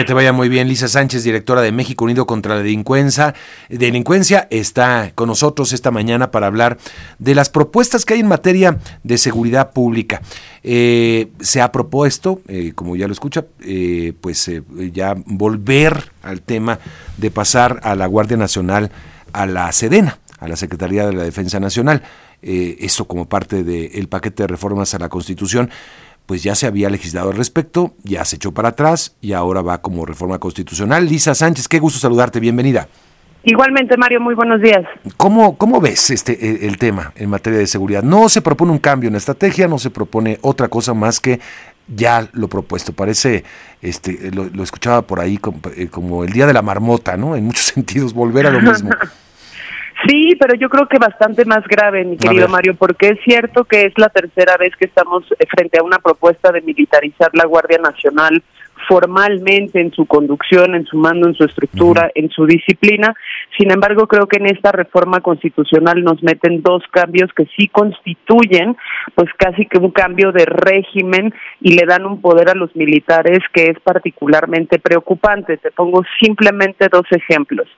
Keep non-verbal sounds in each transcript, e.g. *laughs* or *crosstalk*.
Que te vaya muy bien. Lisa Sánchez, directora de México Unido contra la Delincuencia, delincuencia está con nosotros esta mañana para hablar de las propuestas que hay en materia de seguridad pública. Eh, se ha propuesto, eh, como ya lo escucha, eh, pues ya volver al tema de pasar a la Guardia Nacional a la Sedena, a la Secretaría de la Defensa Nacional. eso como parte del paquete de reformas a la Constitución pues ya se había legislado al respecto, ya se echó para atrás y ahora va como reforma constitucional. Lisa Sánchez, qué gusto saludarte, bienvenida. Igualmente, Mario, muy buenos días. ¿Cómo, cómo ves este e, el, tema en materia de seguridad? No se propone un cambio en la estrategia, no se propone otra cosa más que ya lo propuesto. Parece, este, lo, lo escuchaba por ahí como, eh, como, el día de la marmota, ¿no? En muchos *laughs* sentidos, volver a lo mismo. *laughs* Sí, pero yo creo que bastante más grave, mi querido Mario, porque es cierto que es la tercera vez que estamos eh, frente a una propuesta de militarizar la Guardia Nacional formalmente en su conducción, en su mando, en su estructura, en su disciplina. Sin embargo, creo que en esta reforma constitucional nos meten dos cambios que sí constituyen, pues casi que un cambio de régimen y le dan un poder a los militares que es particularmente preocupante. Te pongo simplemente dos ejemplos.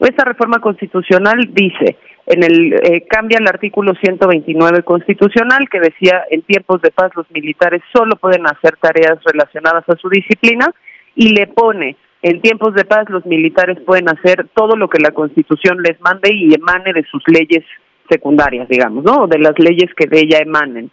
Esta reforma constitucional dice, en el eh, cambia el artículo 129 constitucional que decía en tiempos de paz los militares solo pueden hacer tareas relacionadas a su disciplina y le pone en tiempos de paz los militares pueden hacer todo lo que la Constitución les mande y emane de sus leyes secundarias, digamos, ¿no? De las leyes que de ella emanen.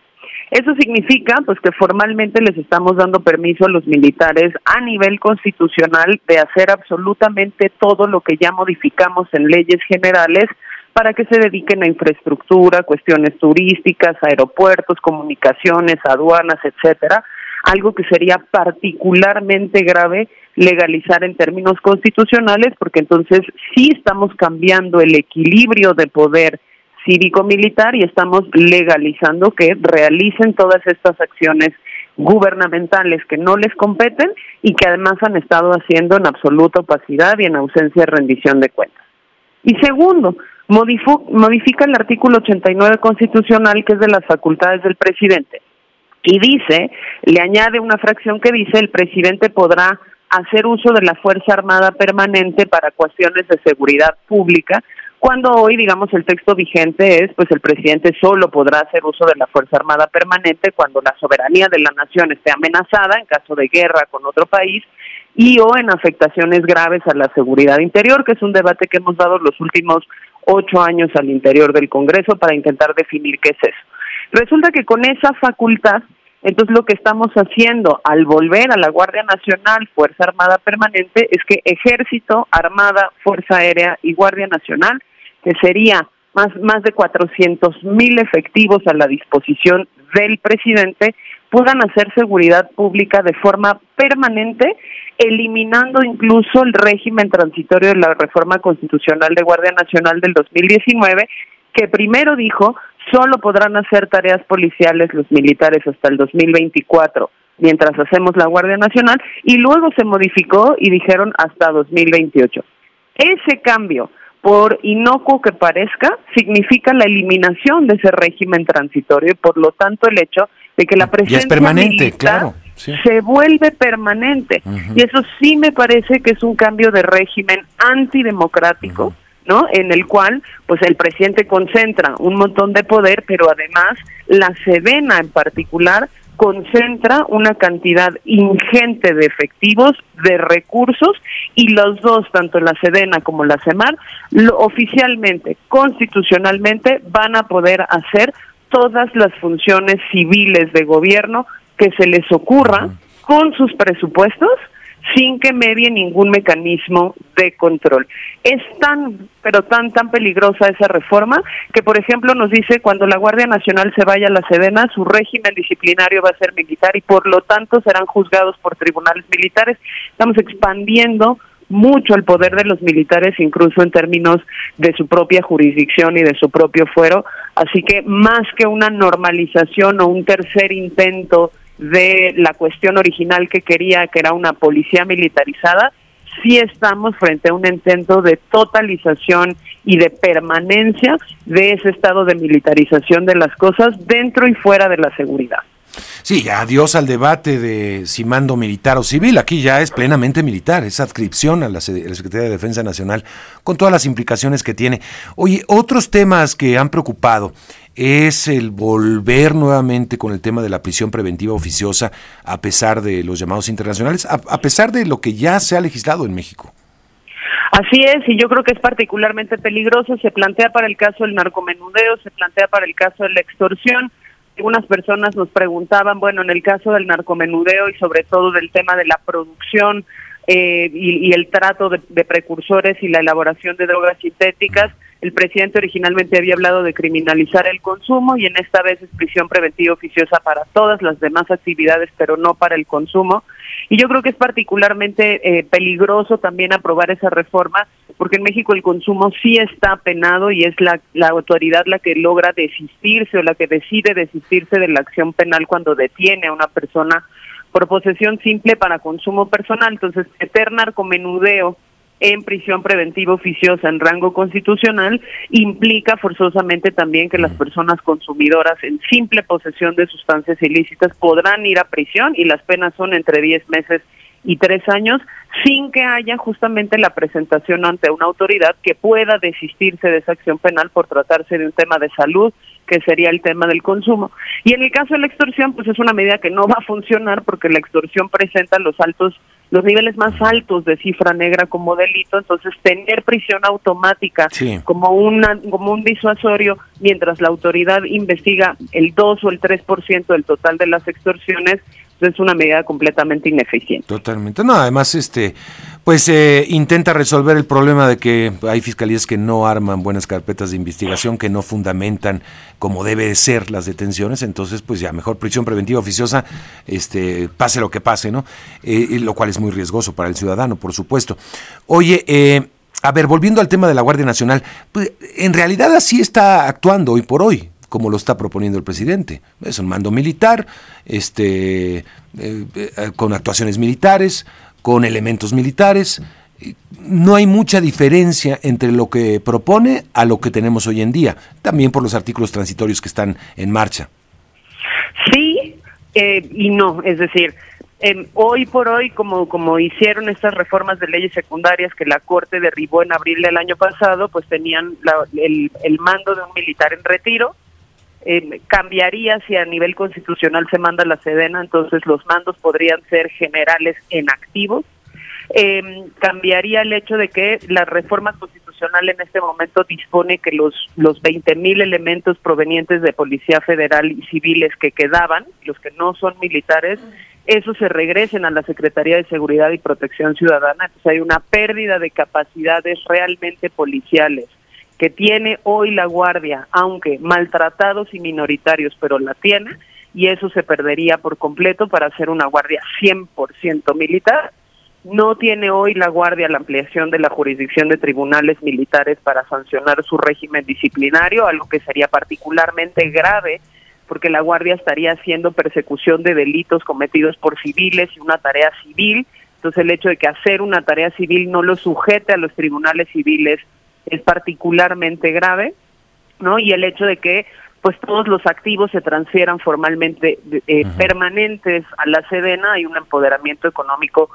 Eso significa pues que formalmente les estamos dando permiso a los militares a nivel constitucional de hacer absolutamente todo lo que ya modificamos en leyes generales para que se dediquen a infraestructura, cuestiones turísticas, aeropuertos, comunicaciones, aduanas, etcétera, algo que sería particularmente grave legalizar en términos constitucionales porque entonces sí estamos cambiando el equilibrio de poder cívico-militar y estamos legalizando que realicen todas estas acciones gubernamentales que no les competen y que además han estado haciendo en absoluta opacidad y en ausencia de rendición de cuentas. Y segundo, modifica el artículo 89 constitucional que es de las facultades del presidente y dice, le añade una fracción que dice el presidente podrá hacer uso de la Fuerza Armada Permanente para cuestiones de seguridad pública cuando hoy, digamos, el texto vigente es, pues el presidente solo podrá hacer uso de la Fuerza Armada Permanente cuando la soberanía de la nación esté amenazada en caso de guerra con otro país y o en afectaciones graves a la seguridad interior, que es un debate que hemos dado los últimos ocho años al interior del Congreso para intentar definir qué es eso. Resulta que con esa facultad entonces lo que estamos haciendo al volver a la Guardia Nacional, Fuerza Armada Permanente, es que Ejército, Armada, Fuerza Aérea y Guardia Nacional, que sería más, más de 400 mil efectivos a la disposición del presidente, puedan hacer seguridad pública de forma permanente, eliminando incluso el régimen transitorio de la reforma constitucional de Guardia Nacional del 2019, que primero dijo solo podrán hacer tareas policiales los militares hasta el 2024 mientras hacemos la Guardia Nacional y luego se modificó y dijeron hasta 2028. Ese cambio, por inocuo que parezca, significa la eliminación de ese régimen transitorio y por lo tanto el hecho de que la presencia es permanente, claro. se vuelve permanente. Y eso sí me parece que es un cambio de régimen antidemocrático. ¿no? En el cual, pues el presidente concentra un montón de poder, pero además la Sedena en particular concentra una cantidad ingente de efectivos, de recursos, y los dos, tanto la Sedena como la CEMAR, lo, oficialmente, constitucionalmente, van a poder hacer todas las funciones civiles de gobierno que se les ocurra con sus presupuestos sin que medie ningún mecanismo de control. Es tan, pero tan, tan peligrosa esa reforma que, por ejemplo, nos dice cuando la Guardia Nacional se vaya a la Sedena, su régimen disciplinario va a ser militar y por lo tanto serán juzgados por tribunales militares. Estamos expandiendo mucho el poder de los militares, incluso en términos de su propia jurisdicción y de su propio fuero. Así que más que una normalización o un tercer intento de la cuestión original que quería, que era una policía militarizada, sí estamos frente a un intento de totalización y de permanencia de ese estado de militarización de las cosas dentro y fuera de la seguridad. Sí, adiós al debate de si mando militar o civil. Aquí ya es plenamente militar, es adscripción a la, Secretaría de Defensa Nacional, con todas las implicaciones que tiene. Oye, otros temas que han preocupado es el volver nuevamente con el tema de la prisión preventiva oficiosa, a pesar de los llamados internacionales, a pesar de lo que ya se ha legislado en México. Así es, y yo creo que es particularmente peligroso. Se plantea para el caso del narcomenudeo, se plantea para el caso de la extorsión. Algunas personas nos preguntaban, bueno, en el caso del narcomenudeo y sobre todo del tema de la producción eh, y, el trato de, de, precursores y la elaboración de drogas sintéticas, el presidente originalmente había hablado de criminalizar el consumo y en esta vez es prisión preventiva oficiosa para todas las demás actividades, pero no para el consumo. Y yo creo que es particularmente eh, peligroso también aprobar esa reforma, porque en México el consumo sí está penado y es la, la autoridad la que logra desistirse o la que decide desistirse de la acción penal cuando detiene a una persona por posesión simple para consumo personal. Entonces, meter narcomenudeo en prisión preventiva oficiosa en rango constitucional implica forzosamente también que las personas consumidoras en simple posesión de sustancias ilícitas podrán ir a prisión y las penas son entre 10 meses y 3 años sin que haya justamente la presentación ante una autoridad que pueda desistirse de esa acción penal por tratarse de un tema de salud que sería el tema del consumo. Y en el caso de la extorsión, pues es una medida que no va a funcionar porque la extorsión presenta los altos los niveles más altos de cifra negra como delito, entonces tener prisión automática como una como un disuasorio mientras la autoridad investiga el 2 o el 3% del total de las extorsiones es una medida completamente ineficiente. Totalmente. No, además, este, pues eh, intenta resolver el problema de que hay fiscalías que no arman buenas carpetas de investigación, que no fundamentan como debe de ser las detenciones, entonces, pues ya mejor prisión preventiva oficiosa, este, pase lo que pase, ¿no? Eh, lo cual es muy riesgoso para el ciudadano, por supuesto. Oye, eh, a ver, volviendo al tema de la Guardia Nacional, pues, en realidad así está actuando hoy por hoy como lo está proponiendo el presidente. Es un mando militar, este, eh, eh, con actuaciones militares, con elementos militares. No hay mucha diferencia entre lo que propone a lo que tenemos hoy en día, también por los artículos transitorios que están en marcha. Sí eh, y no, es decir, hoy por hoy, como, como hicieron estas reformas de leyes secundarias que la Corte derribó en abril del año pasado, pues tenían el, el mando de un militar en retiro, eh, cambiaría si a nivel constitucional se manda la Sedena, entonces los mandos podrían ser generales en activos. Eh, cambiaría el hecho de que la reforma constitucional en este momento dispone que los los 20 mil elementos provenientes de policía federal y civiles que quedaban, los que no son militares, esos se regresen a la Secretaría de Seguridad y Protección Ciudadana. Entonces hay una pérdida de capacidades realmente policiales que tiene hoy la Guardia, aunque maltratados y minoritarios, pero la tiene, y eso se perdería por completo para hacer una Guardia 100% militar. No tiene hoy la Guardia la ampliación de la jurisdicción de tribunales militares para sancionar su régimen disciplinario, algo que sería particularmente grave porque la Guardia estaría haciendo persecución de delitos cometidos por civiles y una tarea civil. Entonces el hecho de que hacer una tarea civil no lo sujete a los tribunales civiles es particularmente grave, ¿no? Y el hecho de que pues todos los activos se transfieran formalmente eh, permanentes a la Sedena, hay un empoderamiento económico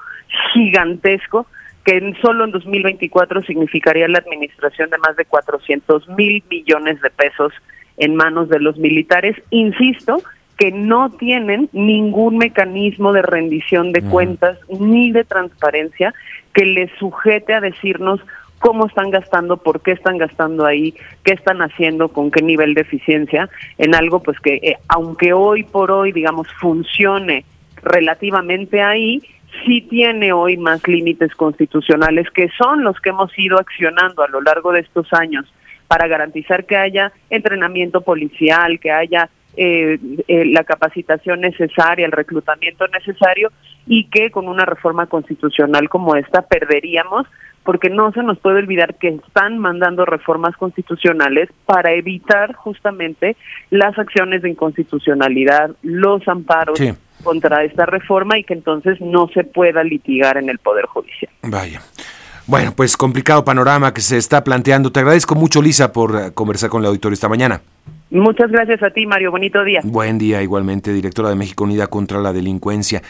gigantesco que en, solo en 2024 significaría la administración de más de 400 mil millones de pesos en manos de los militares, insisto, que no tienen ningún mecanismo de rendición de cuentas ni de transparencia que les sujete a decirnos cómo están gastando, por qué están gastando ahí, qué están haciendo, con qué nivel de eficiencia, en algo pues que eh, aunque hoy por hoy, digamos, funcione relativamente ahí, sí tiene hoy más límites constitucionales que son los que hemos ido accionando a lo largo de estos años para garantizar que haya entrenamiento policial, que haya eh, eh, la capacitación necesaria, el reclutamiento necesario y que con una reforma constitucional como esta perderíamos porque no se nos puede olvidar que están mandando reformas constitucionales para evitar justamente las acciones de inconstitucionalidad, los amparos contra esta reforma y que entonces no se pueda litigar en el Poder Judicial. Vaya. Bueno, pues complicado panorama que se está planteando. Te agradezco mucho, Lisa, por eh, conversar con el auditorio esta mañana. Muchas gracias a ti, Mario. Bonito día. Buen día, igualmente, directora de México Unida contra la Delincuencia.